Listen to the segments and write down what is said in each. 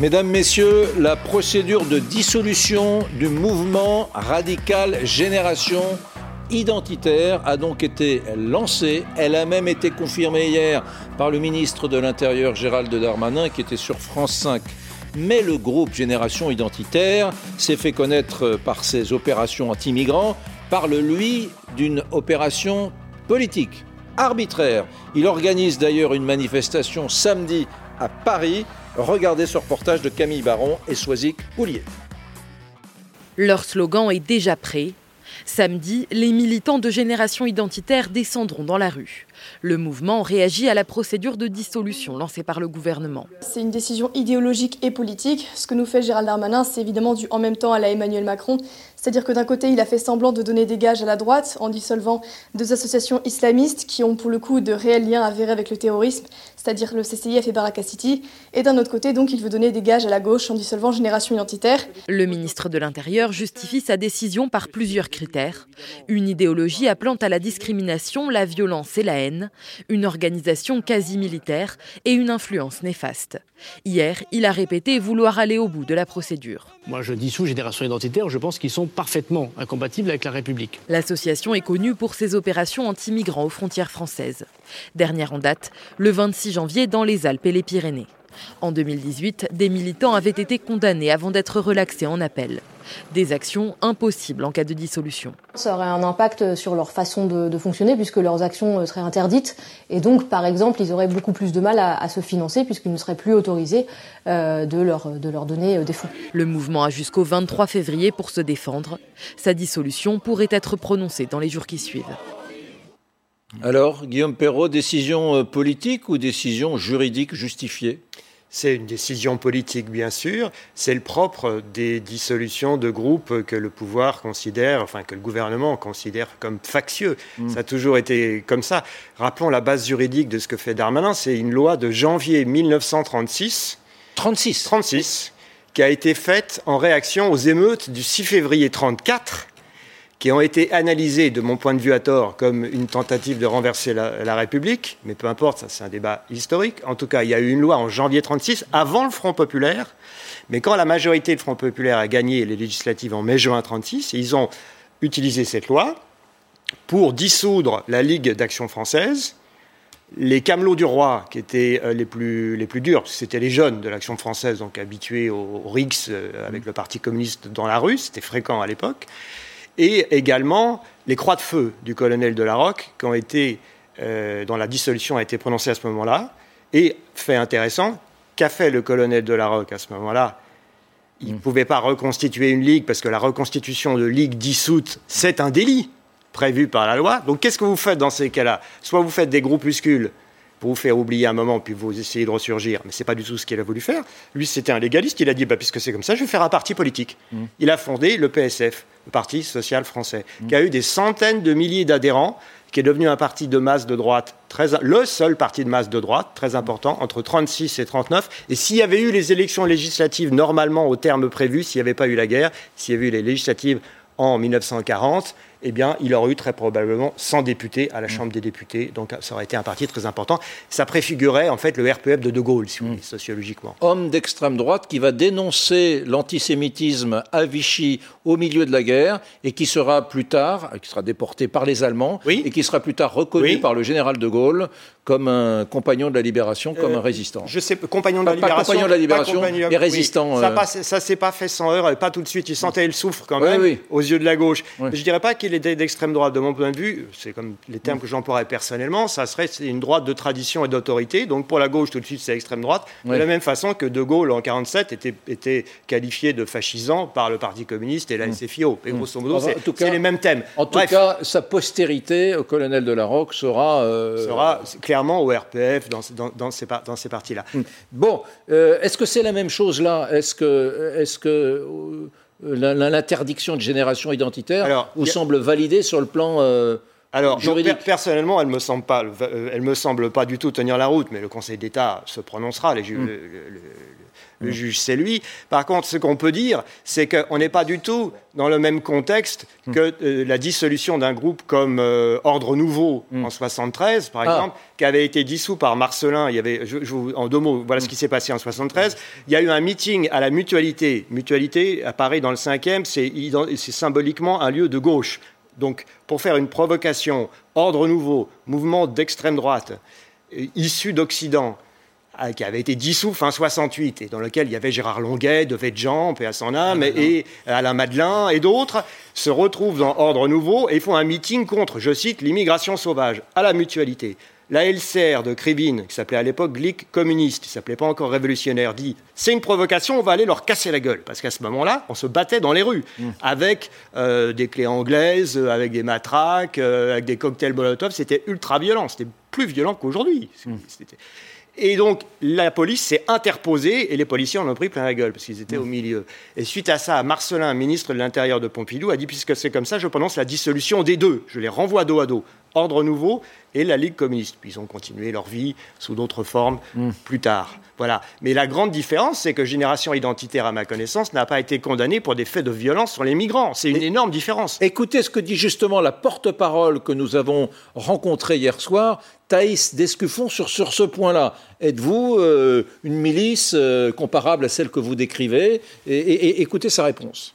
Mesdames, Messieurs, la procédure de dissolution du mouvement radical Génération identitaire a donc été lancée. Elle a même été confirmée hier par le ministre de l'Intérieur Gérald Darmanin qui était sur France 5. Mais le groupe Génération Identitaire s'est fait connaître par ses opérations anti-migrants, parle lui d'une opération politique, arbitraire. Il organise d'ailleurs une manifestation samedi à Paris Regardez ce reportage de Camille Baron et Soisic Poulier. Leur slogan est déjà prêt. Samedi, les militants de Génération Identitaire descendront dans la rue. Le mouvement réagit à la procédure de dissolution lancée par le gouvernement. C'est une décision idéologique et politique. Ce que nous fait Gérald Darmanin, c'est évidemment dû en même temps à la Emmanuel Macron. C'est-à-dire que d'un côté, il a fait semblant de donner des gages à la droite en dissolvant deux associations islamistes qui ont pour le coup de réels liens avérés avec le terrorisme, c'est-à-dire le CCIF et Baraka City. Et d'un autre côté, donc, il veut donner des gages à la gauche en dissolvant Génération Identitaire. Le ministre de l'Intérieur justifie sa décision par plusieurs critères. Une idéologie appelant à la discrimination, la violence et la haine, une organisation quasi militaire et une influence néfaste. Hier, il a répété vouloir aller au bout de la procédure. Moi, je dissous Génération Identitaire, je pense qu'ils sont parfaitement incompatibles avec la République. L'association est connue pour ses opérations anti-migrants aux frontières françaises. Dernière en date, le 26 janvier dans les Alpes et les Pyrénées. En 2018, des militants avaient été condamnés avant d'être relaxés en appel. Des actions impossibles en cas de dissolution. Ça aurait un impact sur leur façon de, fonctionner puisque leurs actions euh, seraient interdites et donc par exemple ils auraient beaucoup plus de mal à, se financer puisqu'ils ne seraient plus autorisés euh, de, leur, de leur donner euh, des fonds. Le mouvement a jusqu'au 23 février pour se défendre. Sa dissolution pourrait être prononcée dans les jours qui suivent. Alors, Guillaume Perrault, décision politique ou décision juridique justifiée? C'est une décision politique, bien sûr. C'est le propre des dissolutions de groupes que le pouvoir considère, enfin que le gouvernement considère comme factieux. Hmm. Ça a toujours été comme ça. Rappelons la base juridique de ce que fait Darmanin. C'est une loi de janvier 1936. 36 36 qui a été faite en réaction aux émeutes du 6 février 1934 qui ont été analysés, de mon point de vue à tort, comme une tentative de renverser la, République, mais peu importe, ça c'est un débat historique. En tout cas, il y a eu une loi en janvier 36, avant le Front populaire, mais quand la majorité du Front populaire a gagné les législatives en mai-juin 36, ils ont utilisé cette loi pour dissoudre la Ligue d'action française, les camelots du roi, qui étaient euh, les plus, les plus durs, c'était les jeunes de l'action française, donc habitués au, au RIX euh, avec le Parti communiste dans la rue, c'était fréquent à l'époque, et également les croix de feu du colonel de la Roque, qui ont été, euh, dont la dissolution a été prononcée à ce moment-là. Et fait intéressant, qu'a fait le colonel de la Roque à ce moment-là? Il ne mm. pouvait pas reconstituer une ligue parce que la reconstitution de ligue dissoute, c'est un délit prévu par la loi. Donc qu'est-ce que vous faites dans ces cas-là? Soit vous faites des groupuscules pour vous faire oublier un moment, puis vous essayez de ressurgir. Mais ce n'est pas du tout ce qu'il a voulu faire. Lui, c'était un légaliste. Il a dit, bah, puisque c'est comme ça, je vais faire un parti politique. Mm. Il a fondé le PSF, le Parti social français, mm. qui a eu des centaines de milliers d'adhérents, qui est devenu un parti de masse de droite, très, le seul parti de masse de droite, très important, entre 36 et 39. Et s'il y avait eu les élections législatives normalement au terme prévu, s'il n'y avait pas eu la guerre, s'il y avait eu les législatives en 1940, eh bien, il aurait eu très probablement 100 députés à la. Chambre des députés. Donc, ça aurait été un parti très important. Ça préfigurait, en fait, le RPF de De Gaulle, si vous voulez, sociologiquement. Homme d'extrême droite qui va dénoncer l'antisémitisme à Vichy au milieu de la guerre et qui sera plus tard, qui sera déporté par les Allemands et qui sera plus tard reconnu par le général de Gaulle comme un compagnon de la libération, comme un euh, résistant. Je sais, compagnon de la libération. Pas compagnon de la libération, mais résistant. Ça, ne euh. s'est pas fait sans heure, pas tout de suite. Il sentait le souffre quand même aux yeux de la gauche. Je Je dirais pas qu'il était d'extrême droite. De mon point de vue, c'est comme les termes que j'emploierais personnellement, ça serait une droite de tradition et d'autorité. Donc pour la gauche, tout de suite, c'est extrême droite. De la même façon que De Gaulle, en 47, était, était qualifié de fascisant par le Parti communiste et la SFIO. Et grosso modo, c'est les mêmes thèmes. En tout cas, sa postérité au colonel de la Roque sera... Euh, sera clairement au RPF, dans, dans, ces, dans ces parties-là. Bon, euh, est-ce que c'est la même chose là? Est-ce que, est que euh, l'interdiction de génération identitaire vous semble validée sur le plan euh, alors, personnellement, elle me semble pas, euh, elle me semble pas du tout tenir la route, mais le Conseil d'État se prononcera. Les mm. le, juge, c'est lui. Par contre, ce qu'on peut dire, c'est qu'on n'est pas du tout dans le même contexte mm. que euh, la dissolution d'un groupe comme euh, Ordre Nouveau mm. en 73, par ah. exemple, qui avait été dissous par Marcelin. Il y avait, en deux mots, voilà ce qui s'est passé en 73. Il y a eu un meeting à la Mutualité. Mutualité apparaît dans le cinquième, c'est symboliquement un lieu de gauche. Donc, pour faire une provocation, ordre nouveau, mouvement d'extrême droite, euh, issu d'Occident, qui avait été dissous fin 68, et dans lequel il y avait Gérard Longuet, De Jean, son âme, et Alain Madelin, et d'autres, se retrouvent dans Ordre Nouveau et font un meeting contre, je cite, l'immigration sauvage, à la mutualité. La LCR de Krivine, qui s'appelait à l'époque Glick communiste, qui s'appelait pas encore révolutionnaire, dit c'est une provocation, on va aller leur casser la gueule. Parce qu'à ce moment-là, on se battait dans les rues mmh. avec euh, des clés anglaises, avec des matraques, euh, avec des cocktails Molotov. C'était ultra violent. C'était plus violent qu'aujourd'hui. Mmh. Et donc, la police s'est interposée et les policiers en ont pris plein la gueule parce qu'ils étaient mmh. au milieu. Et suite à ça, Marcelin, ministre de l'Intérieur de Pompidou, a dit puisque c'est comme ça, je prononce la dissolution des deux. Je les renvoie dos à dos. Ordre nouveau et la Ligue communiste. Puis ils ont continué leur vie sous d'autres formes hmm. plus tard. Voilà. Mais la grande différence, c'est que Génération Identitaire, à ma connaissance, n'a pas été condamnée pour des faits de violence sur les migrants. C'est une énorme différence. Écoutez ce que dit justement la porte-parole que nous avons rencontrée hier soir, Thaïs Descuffon, sur, sur ce point-là. Êtes-vous euh, une milice euh, comparable à celle que vous décrivez? Et écoutez sa réponse.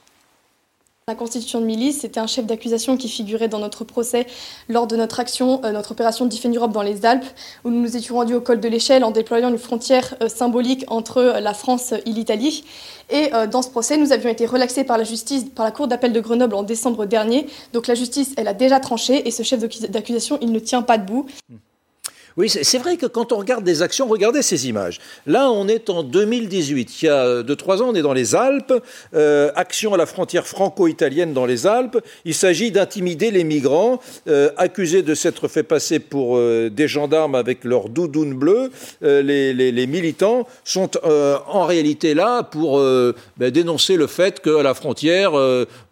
La constitution de milice, c'était un chef d'accusation qui figurait dans notre procès lors de notre action, euh, notre opération Defend Europe dans les Alpes, où nous nous étions rendus au col de l'échelle en déployant une frontière euh, symbolique entre euh, la France et l'Italie. Et dans ce procès, nous avions été relaxés par la justice, par la Cour d'appel de Grenoble en décembre dernier. Donc la justice, elle a déjà tranché et ce chef d'accusation, il ne tient pas debout. Oui, c'est vrai que quand on regarde des actions, regardez ces images. Là, on est en 2018. Il y a deux, trois ans, on est dans les Alpes. Euh, action à la frontière franco-italienne dans les Alpes. Il s'agit d'intimider les migrants euh, accusés de s'être fait passer pour euh, des gendarmes avec leur doudoune bleue. Les, militants sont en réalité là pour ben, dénoncer le fait qu'à la frontière,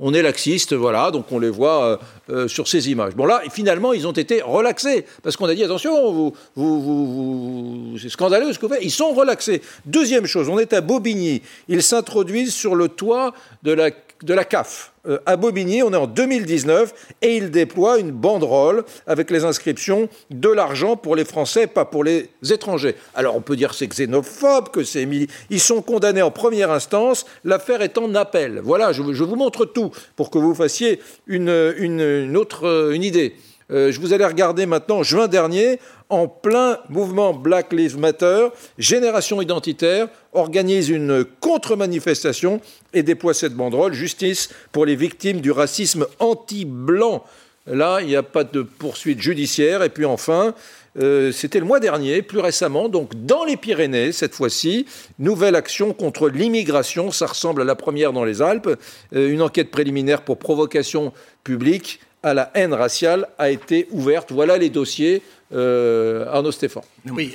on est laxiste. Voilà, donc on les voit sur ces images. Bon là, finalement, ils ont été relaxés, parce qu'on a dit, attention, vous, c'est scandaleux ce que vous faites. Ils sont relaxés. Deuxième chose, on est à Bobigny. Ils s'introduisent sur le toit de la, de la CAF. Euh, à Bobigny, on est en 2019, et ils déploient une banderole avec les inscriptions de l'argent pour les Français, pas pour les étrangers. Alors on peut dire c'est xénophobe, que c'est ils sont condamnés en première instance, l'affaire est en appel. Voilà, je, vous montre tout pour que vous fassiez une, autre euh, une idée. Euh, je vous allais regarder maintenant, juin dernier, en plein mouvement Black Lives Matter, Génération Identitaire organise une contre-manifestation et déploie cette banderole Justice pour les victimes du racisme anti-blanc. Là, il n'y a pas de poursuite judiciaire. Et puis enfin, euh, c'était le mois dernier, plus récemment, donc dans les Pyrénées, cette fois-ci, nouvelle action contre l'immigration. Ça ressemble à la première dans les Alpes. Euh, une enquête préliminaire pour provocation publique à la haine raciale a été ouverte. Voilà les dossiers. Euh, Arnaud Stéphane. Oui,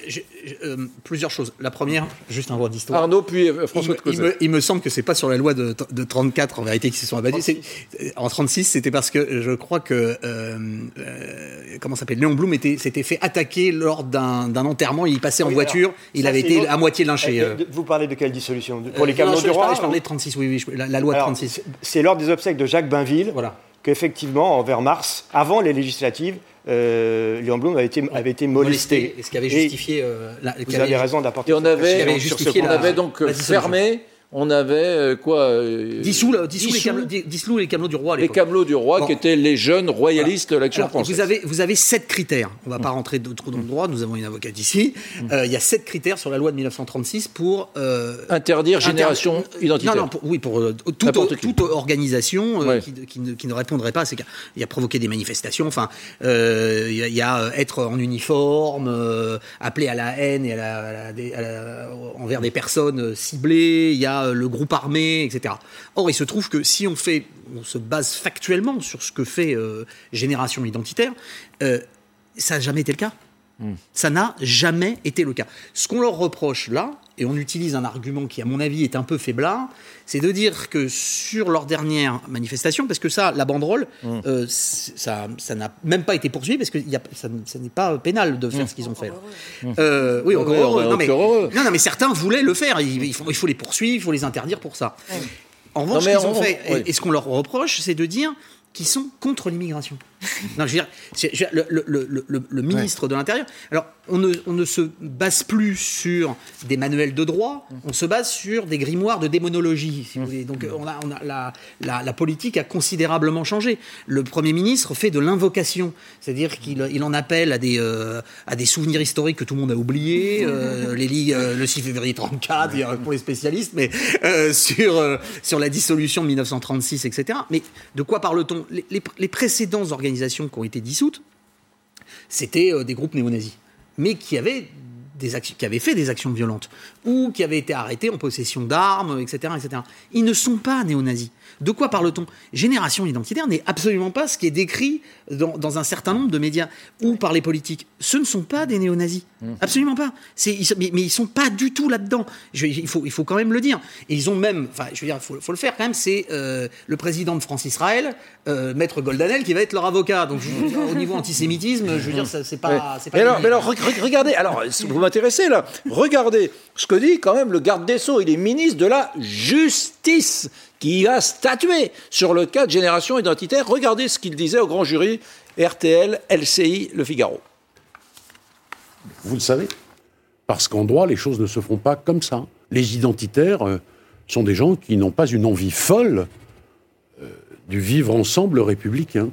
euh, plusieurs choses. La première, juste un voix d'histoire. Arnaud, puis euh, François il, il, me, il, me, semble que c'est pas sur la loi de, de 34 en vérité qui se sont abattus. En 36, c'était parce que je crois que comment s'appelle Léon Blum s'était fait attaquer lors d'un enterrement. Il passait en voiture. il avait été à moitié lynché. Vous parlez de quelle dissolution? Pour les camelots du roi Je parlais de 36. Oui, oui, la, loi de 36. C'est lors des obsèques de Jacques Bainville. Voilà qu'effectivement, vers mars, avant les législatives, euh, Léon Blum avait été, avait été molesté. Et ce qui avait justifié. Euh, la, vous avez raison d'apporter. Et on avait, on avait donc fermé on avait euh, quoi euh, dissous, les, camelots, du roi. Les camelots du roi, qui étaient les jeunes royalistes de l'Action française. Vous avez, vous avez sept critères. On ne va pas mm. rentrer trop dans le droit. Nous avons une avocate ici. Mm. Euh, il y a sept critères sur la loi de 1936 pour interdire génération identitaire. Non, non, oui, pour toute, organisation qui, ne, répondrait pas à ces cas. Il y a provoqué des manifestations. Enfin, il y, a être en uniforme, appeler à la haine et envers des personnes ciblées. Il y a euh, le groupe armé, etc. Or, il se trouve que si on fait, on se base factuellement sur ce que fait euh, Génération Identitaire, euh, ça n'a jamais été le cas. Hmm. Ça n'a jamais été le cas. Ce qu'on leur reproche là, et on utilise un argument qui, à mon avis, est un peu faiblard, c'est de dire que sur leur dernière manifestation, parce que ça, la banderole, mmh. euh, ça n'a même pas été poursuivi, parce que y a, ça, n'est pas pénal de faire mmh. ce qu'ils ont fait. Mmh. Euh, oui, encore heureux. Non mais, non, mais certains voulaient le faire. Il, faut, il faut les poursuivre, il faut les interdire pour ça. En revanche, ce qu'ils ont fait, et ce qu'on leur reproche, c'est de dire qu'ils sont contre l'immigration. Non, je veux dire, le, le, le, le ministre de l'Intérieur. Alors, on ne, on ne, se base plus sur des manuels de droit, on se base sur des grimoires de démonologie, si vous voulez. Donc, on a, on a la, la, la, politique a considérablement changé. Le Premier ministre fait de l'invocation, c'est-à-dire qu'il il en appelle à des, euh, à des souvenirs historiques que tout le monde a oubliés, euh, les euh, le 6 février 34, pour les spécialistes, mais euh, sur, sur la dissolution de 1936, etc. Mais de quoi parle-t-on? Les, les, les précédents organisations qui ont été dissoutes, c'était euh, des groupes néo-nazis, mais qui avaient, des qui avaient fait des actions violentes, ou qui avaient été arrêtés en possession d'armes, etc., etc. Ils ne sont pas néo-nazis. De quoi parle-t-on? Génération identitaire n'est absolument pas ce qui est décrit dans, un certain nombre de médias ou par les politiques. Ce ne sont pas des néo-nazis. Mmh. Absolument pas. Ils, mais, ils ils sont pas du tout là-dedans. Il faut, il faut quand même le dire. Et ils ont même, enfin, je veux dire, il faut, le faire quand même, c'est euh, le président de France Israël, euh, Maître Goldanel, qui va être leur avocat. Donc, au niveau antisémitisme, je veux dire, c'est pas. pas mais, alors, mais alors, regardez, alors, vous m'intéressez là, regardez ce que dit quand même le garde des Sceaux. Il est ministre de la Justice qui a statué sur le cas de génération identitaire. Regardez ce qu'il disait au grand jury RTL, LCI, Le Figaro. Vous le savez, parce qu'en droit, les choses ne se font pas comme ça. Les identitaires euh, sont des gens qui n'ont pas une envie folle euh, du vivre ensemble républicain.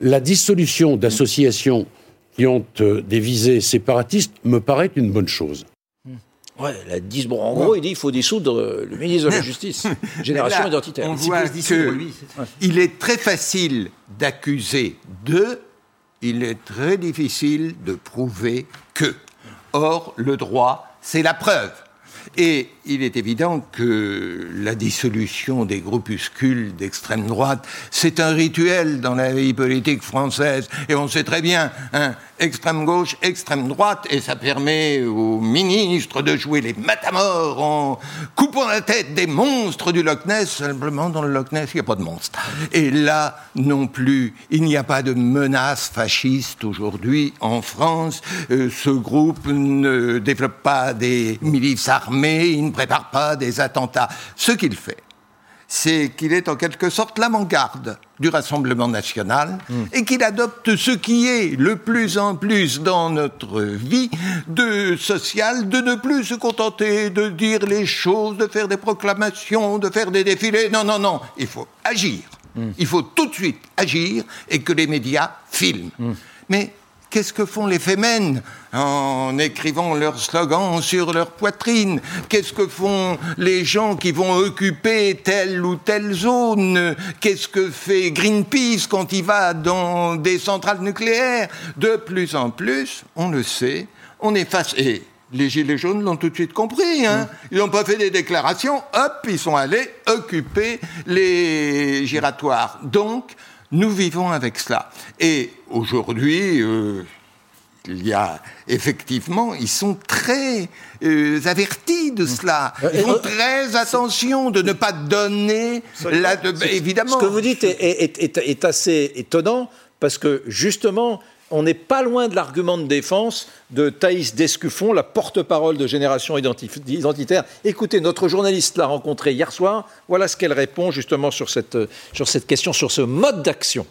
La dissolution d'associations qui ont euh, des visées séparatistes me paraît une bonne chose. Ouais, la bon, en gros, il dit qu'il faut dissoudre le ministre de la Justice. Génération identitaire. On voit il est très facile d'accuser de, il est très difficile de prouver que. Or, le droit, c'est la preuve. Et il est évident que la dissolution des groupuscules d'extrême droite, c'est un rituel dans la vie politique française. Et on sait très bien, hein, extrême gauche, extrême droite, et ça permet aux ministres de jouer les matamores en coupant la tête des monstres du Loch Ness. Simplement, dans le Loch Ness, il n'y a pas de monstres. Et là, non plus, il n'y a pas de menace fasciste aujourd'hui en France. Euh, ce groupe ne développe pas des milices armées, prépare pas des attentats. Ce qu'il fait, c'est qu'il est en quelque sorte l'avant-garde du Rassemblement national hmm. et qu'il adopte ce qui est le plus en plus dans notre vie de social, de ne plus se contenter de dire les choses, de faire des proclamations, de faire des défilés. Non, non, non, il faut agir. Hmm. Il faut tout de suite agir et que les médias filment. Hmm. Mais Qu'est-ce que font les fémènes en écrivant leurs slogans sur leur poitrine Qu'est-ce que font les gens qui vont occuper telle ou telle zone? Qu'est-ce que fait Greenpeace quand il va dans des centrales nucléaires? De plus en plus, on le sait, on est face... Et les Gilets jaunes l'ont tout de suite compris. Hein. Mm. Ils n'ont pas fait des déclarations, hop, ils sont allés occuper les giratoires. Donc, nous vivons avec cela. Et aujourd'hui, euh, il y a effectivement, ils sont très euh, avertis de cela. Euh, ils font très attention de ne pas donner la. évidemment. Ce que vous dites est assez étonnant parce que justement, on n'est pas loin de l'argument de défense de Thaïs Descuffon, la porte-parole de Génération Identitaire. Écoutez, notre journaliste l'a rencontrée hier soir. Voilà ce qu'elle répond justement sur cette, sur cette question, sur ce mode d'action.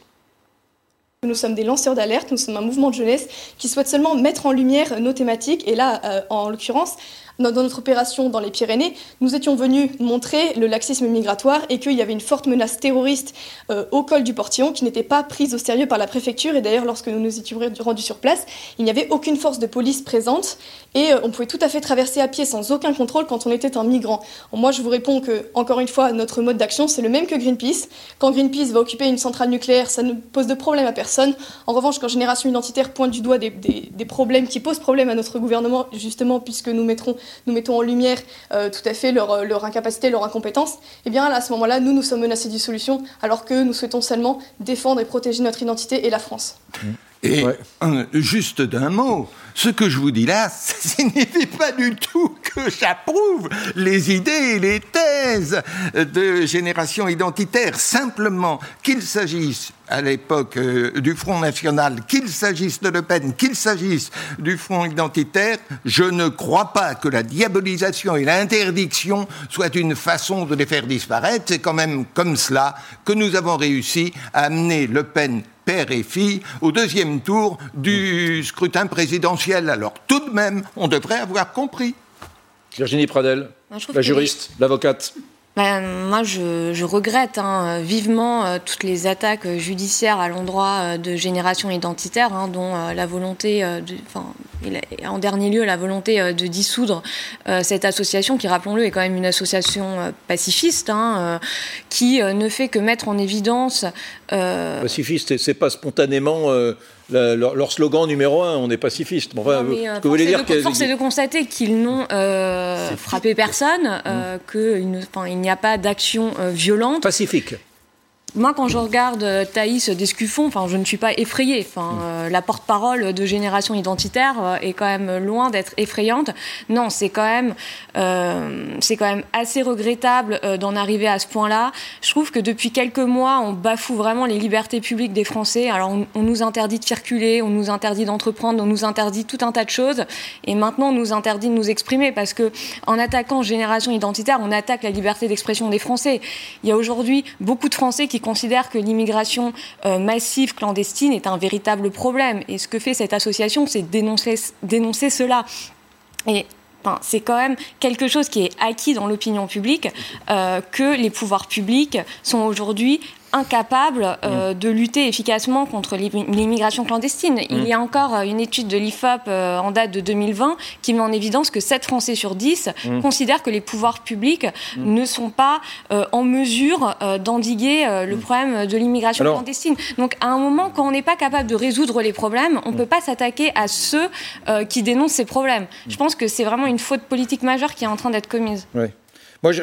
Nous sommes des lanceurs d'alerte, nous sommes un mouvement de jeunesse qui souhaite seulement mettre en lumière nos thématiques. Et là, euh, en l'occurrence, dans, notre opération dans les Pyrénées, nous étions venus montrer le laxisme migratoire et qu'il y avait une forte menace terroriste euh, au col du Portillon qui n'était pas prise au sérieux par la préfecture. Et d'ailleurs, lorsque nous nous étions rendus sur place, il n'y avait aucune force de police présente et euh, on pouvait tout à fait traverser à pied sans aucun contrôle quand on était un migrant. moi, je vous réponds que, encore une fois, notre mode d'action, c'est le même que Greenpeace. Quand Greenpeace va occuper une centrale nucléaire, ça ne pose de problème à personne. En revanche, quand Génération Identitaire pointe du doigt des, des problèmes qui posent problème à notre gouvernement, justement, puisque nous mettrons nous mettons en lumière euh, tout à fait leur, leur, incapacité, leur incompétence, eh bien à ce moment-là, nous, nous sommes menacés de dissolution, alors que nous souhaitons seulement défendre et protéger notre identité et la France. Et juste d'un mot, ce que je vous dis là, ça signifie pas du tout que j'approuve les idées et les thèses de génération identitaire. Simplement qu'il s'agisse à l'époque euh, du Front National, qu'il s'agisse de Le Pen, qu'il s'agisse du Front identitaire, je ne crois pas que la diabolisation et l'interdiction soient une façon de les faire disparaître. C'est quand même comme cela que nous avons réussi à amener Le Pen père et fille au deuxième tour du scrutin présidentiel. Alors tout de même, on devrait avoir compris. Virginie Pradel, la juriste, l'avocate. Ben, moi, je, regrette hein, vivement euh, toutes les attaques judiciaires à l'endroit euh, de générations identitaires, hein, dont euh, la volonté, de, en dernier lieu, la volonté de dissoudre cette association, qui, rappelons-le, est quand même une association pacifiste, hein, qui ne fait que mettre en évidence. Pacifiste, c'est pas spontanément leur, slogan numéro un, on est pacifiste. Bon, enfin, euh, que vous dire de, Force est de constater qu'ils n'ont euh, frappé personne, euh, qu'il n'y a pas d'action violente. Pacifique moi, quand je regarde euh, Thaïs Descuffon, enfin, je ne suis pas effrayée. Enfin, mm. euh, la porte-parole de Génération Identitaire euh, est quand même loin d'être effrayante. Non, c'est quand même, c'est quand même assez regrettable d'en arriver à ce point-là. Je trouve que depuis quelques mois, on bafoue vraiment les libertés publiques des Français. Alors, on, nous interdit de circuler, on nous interdit d'entreprendre, on nous interdit tout un tas de choses, et maintenant, on nous interdit de nous exprimer parce que, en attaquant Génération Identitaire, on attaque la liberté d'expression des Français. Il y a aujourd'hui beaucoup de Français qui considère que l'immigration euh, massive clandestine est un véritable problème. Et ce que fait cette association, c'est dénoncer, dénoncer cela. Et c'est quand même quelque chose qui est acquis dans l'opinion publique, euh, que les pouvoirs publics sont aujourd'hui incapable euh, mm. de lutter efficacement contre l'immigration clandestine. Il mm. y a encore euh, une étude de l'IFOP euh, en date de 2020 qui met en évidence que 7 Français sur 10 mm. considèrent que les pouvoirs publics ne sont pas en mesure d'endiguer le problème de l'immigration clandestine. Donc à un moment, quand on n'est pas capable de résoudre les problèmes, on ne peut pas s'attaquer à ceux qui dénoncent ces problèmes. Je pense que c'est vraiment une faute politique majeure qui est en train d'être commise.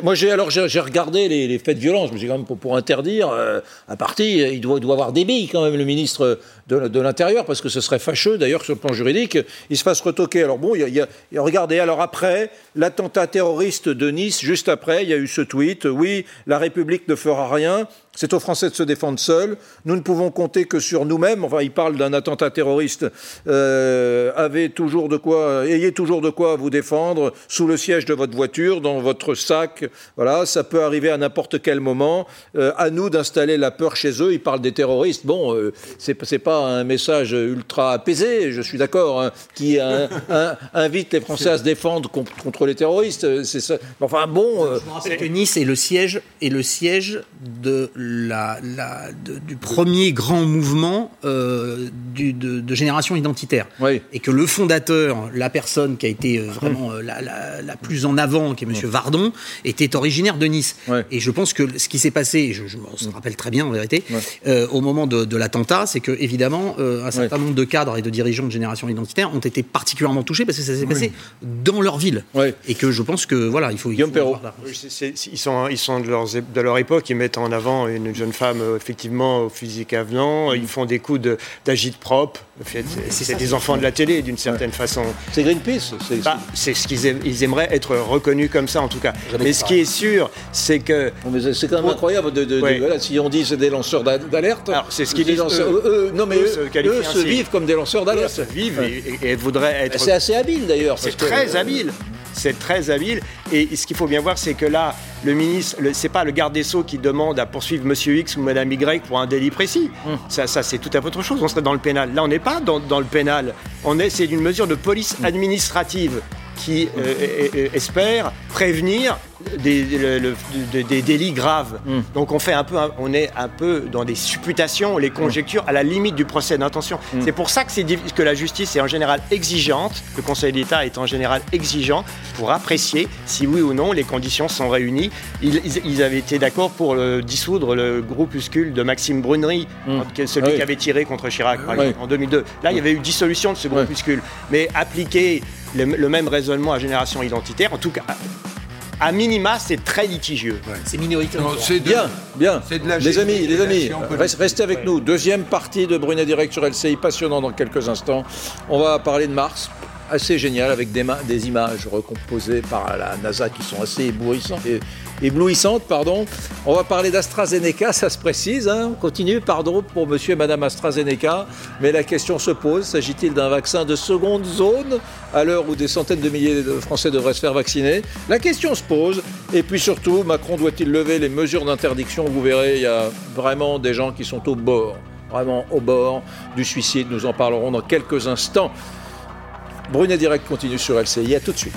Moi, j'ai alors j'ai regardé les, faits de violence. Me suis quand même pour, interdire euh, à partir, il doit, doit avoir des billes quand même le ministre de, l'Intérieur, parce que ce serait fâcheux d'ailleurs sur le plan juridique, il se fasse retoquer. Alors bon, y, a, regardez, alors après, l'attentat terroriste de Nice, juste après, il y a eu ce tweet, oui, la République ne fera rien, c'est aux Français de se défendre seuls. Nous ne pouvons compter que sur nous-mêmes. Enfin, il parle d'un attentat terroriste. Euh, avez toujours de quoi, ayez toujours de quoi vous défendre sous le siège de votre voiture, dans votre sac. Voilà, ça peut arriver à n'importe quel moment. Euh, à nous d'installer la peur chez eux. Il parle des terroristes. Bon, euh, c'est pas un message ultra apaisé, je suis d'accord, hein, qui invite les Français à se défendre contre, les terroristes. C'est ça. Enfin bon. Euh, je me rappelle que Nice est le siège, est le siège de la, du premier grand mouvement euh, de, génération identitaire. Et que le fondateur, la personne qui a été euh, vraiment la, plus en avant, qui est M. Vardon, était originaire de Nice. Et je pense que ce qui s'est passé, je, me rappelle très bien en vérité, au moment de, de l'attentat, c'est que évidemment euh, un certain nombre de cadres et de dirigeants de génération identitaire ont été particulièrement touchés parce que ça s'est passé dans leur ville. Et que je pense que, voilà, il faut. Guillaume Perrault. ils sont, ils sont de, de, leur époque, ils mettent en avant une jeune femme, euh, effectivement, au physique avenant, ils font des coups d'agite propre. C'est des enfants de la télé, d'une certaine façon. C'est Greenpeace bah, C'est ce qu'ils ils aimeraient être reconnus comme ça, en tout cas. Mais ce qui est sûr, c'est que. C'est quand même incroyable de, voilà, si on dit c'est des lanceurs d'alerte. c'est ce qu'ils disent. non, mais eux, se, vivent comme des lanceurs d'alerte. se vivent et, voudraient être. C'est assez habile d'ailleurs. C'est très habile. C'est très habile. Et ce qu'il faut bien voir, c'est que là, le ministre, c'est pas le garde des Sceaux qui demande à poursuivre Monsieur X ou Madame Y pour un délit précis. Hum. Ça, ça c'est tout à fait autre chose. On serait dans le pénal. Là, on n'est pas dans, dans, le pénal. On est, c'est une mesure de police administrative qui euh, espère prévenir des, des, délits graves. Hmm. Donc on fait un peu, on est un peu dans des supputations, les conjectures à la limite du procès d'intention. Hmm. C'est pour ça que, que la justice est en général exigeante, le Conseil d'État est en général exigeant pour apprécier si oui ou non les conditions sont réunies. Ils, avaient été d'accord pour dissoudre le groupuscule de Maxime Brunery, hmm. celui qui avait tiré contre Chirac en 2002. Là, il y avait eu dissolution de ce groupuscule. Mais appliquer le, même raisonnement à génération identitaire, en tout cas à minima, c'est très litigieux. C'est minoritaire. bien, bien. les amis, les amis, restez avec nous. Deuxième partie de Brunet Direct sur LCI, passionnant dans quelques instants. On va parler de Mars assez génial avec des, images recomposées par la NASA qui sont assez éblouissantes. Éblouissantes pardon. On va parler d'AstraZeneca, ça se précise. Hein. On continue, pardon pour monsieur et madame AstraZeneca. Mais la question se pose s'agit-il d'un vaccin de seconde zone? À l'heure où des centaines de milliers de Français devraient se faire vacciner La question se pose. Et puis surtout, Macron doit-il lever les mesures d'interdiction? Vous verrez, il y a vraiment des gens qui sont au bord vraiment au bord du suicide. Nous en parlerons dans quelques instants. Brunet Direct continue sur LCI. À tout de suite.